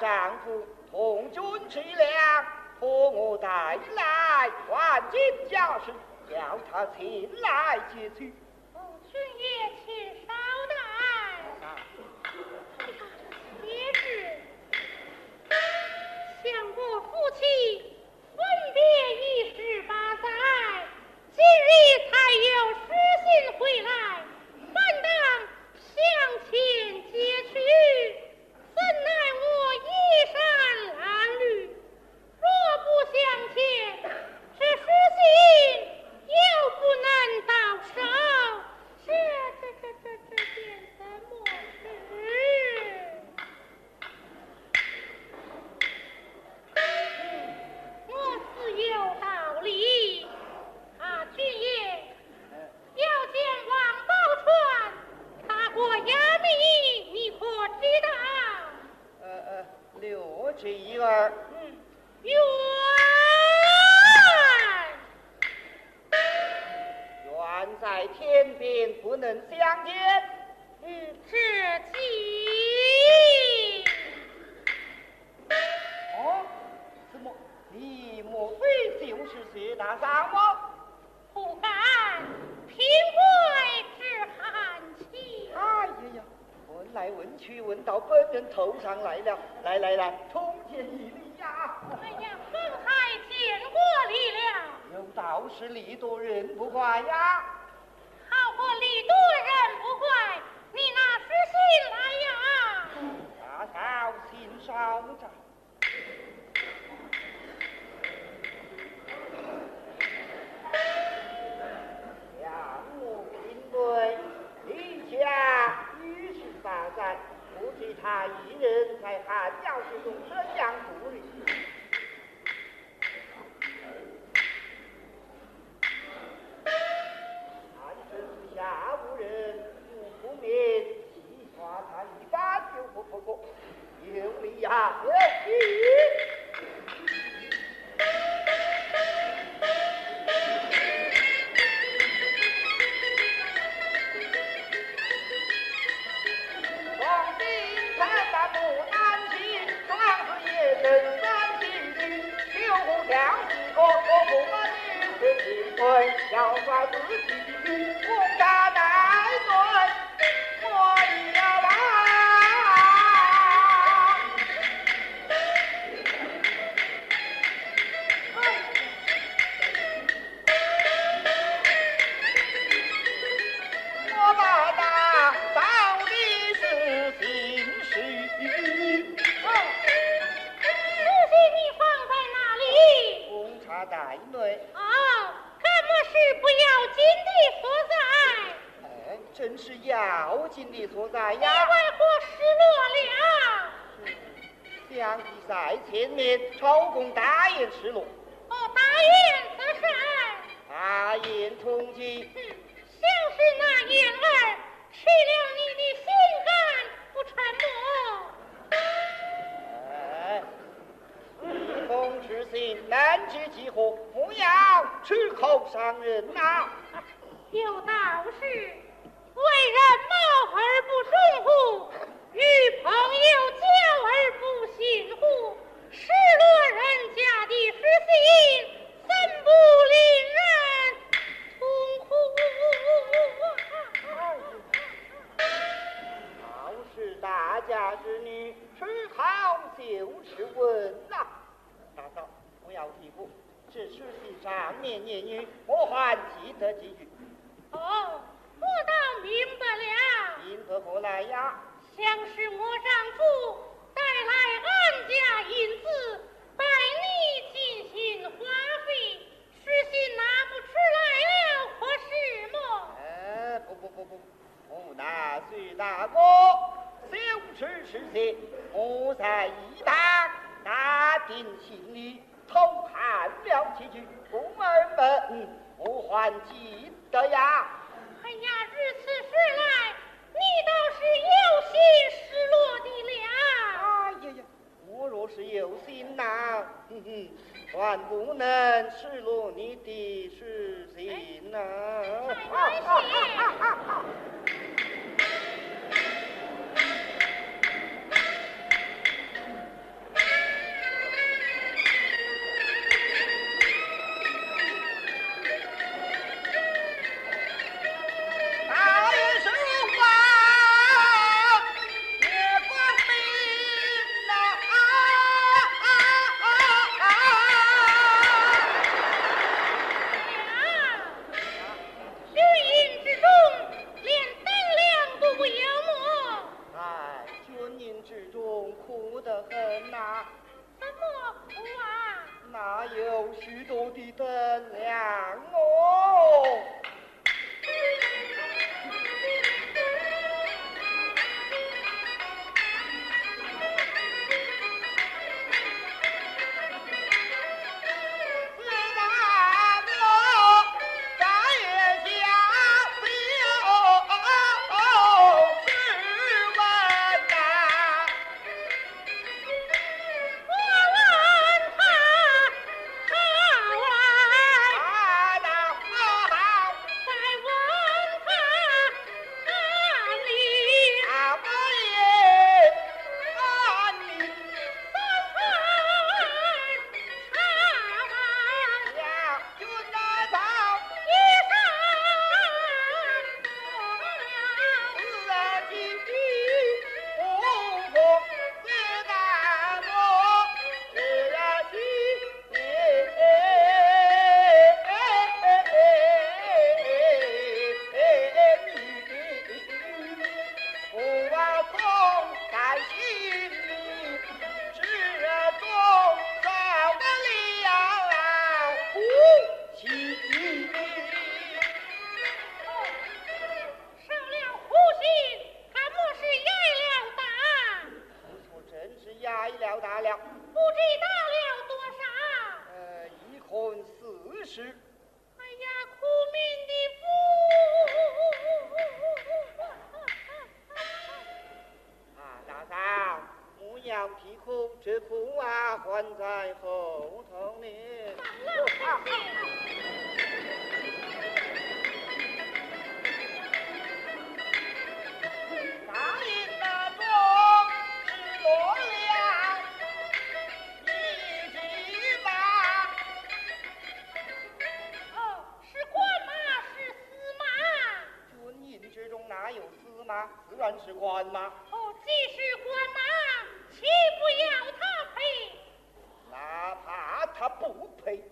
丈夫同军去粮，托我带来万金家书，叫他前来接去。来了，来来来，冲天一力呀！哎呀，猛海见过力了，有道是力多人不坏呀。好个力多人不坏，你那是心来呀？打草惊长。他一人在汉江军中得将不利。下无人，不明，一耍他一把就不不过，有利呀，要把自己的命活该。大眼通睛，像是那眼儿，吃了你的心肝，不沉默。哎，公之心难知几何，不要出口伤人呐。有道是，为人貌而不忠乎？与朋友交而不信乎？失落人家的失信，怎不令人？大家之女，吃好就是稳呐。大嫂，不要提步，这书信上念念语，我还记得几句。哦，我倒明白了。因何何来呀？像是我丈夫带来俺家银子，拜你进行花费，实信拿不出来了，可是么？哎，不不不不，我那随大哥小吃吃些，我在一旁打定心里偷看了几句，宫儿们我还记得呀。哎呀，如此说来，你倒是有心失落的了。哎呀呀，我若是有心呐，哼哼，还不能失落你的失信呐。然是官马。哦，既是官马，岂不要他赔？哪怕他不配，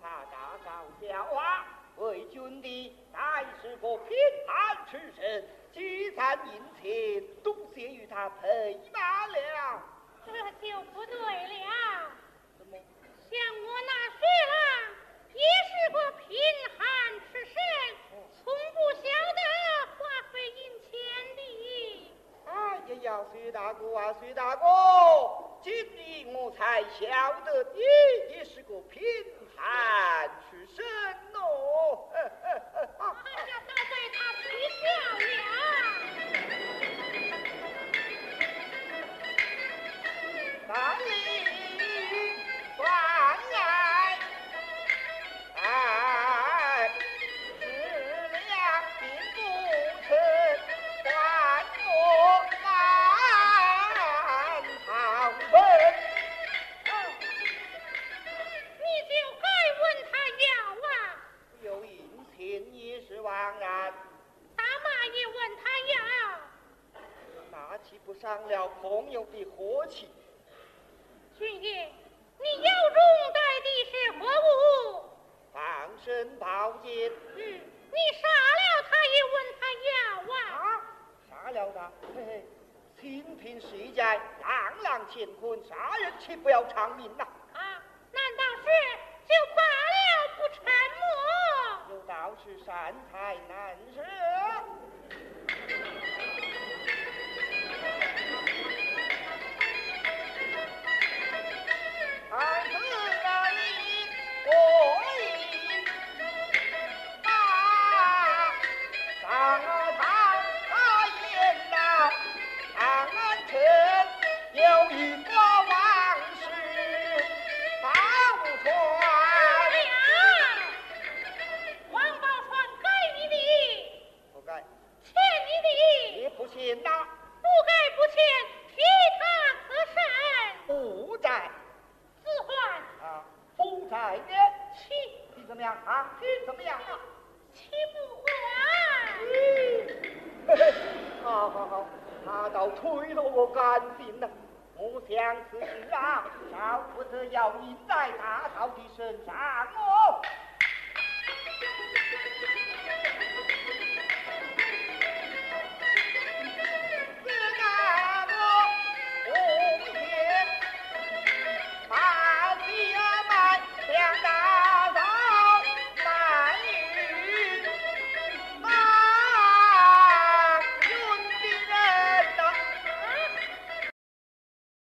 是不怕大嫂笑话。为君的乃是个贫寒之身，积攒银钱，都写与他赔罢了。这就不对了。怎么？像我那薛郎，也是个贫寒之身，从不晓得花费银钱的。哎呀呀，薛大哥啊，薛大哥，今日我才晓得你也是个贫寒出身哦。哎呀，倒被他取笑了。万里伤了朋友的和气？军爷，你腰中带的是何物？防身宝剑嗯，你杀了他也问他要啊？啊，杀了他，嘿嘿，清贫世家，朗朗乾坤，杀人岂不要偿命呐？啊，难道是就罢了不沉默？有道是善财难舍。信呐？不该不欠，替他可善。不在自还啊，不在呢。妻，你怎么样啊？你怎么样不还。嘿嘿，好好好，他倒推了我干净了。我想此事啊，少不得要印在大嫂的身上哦。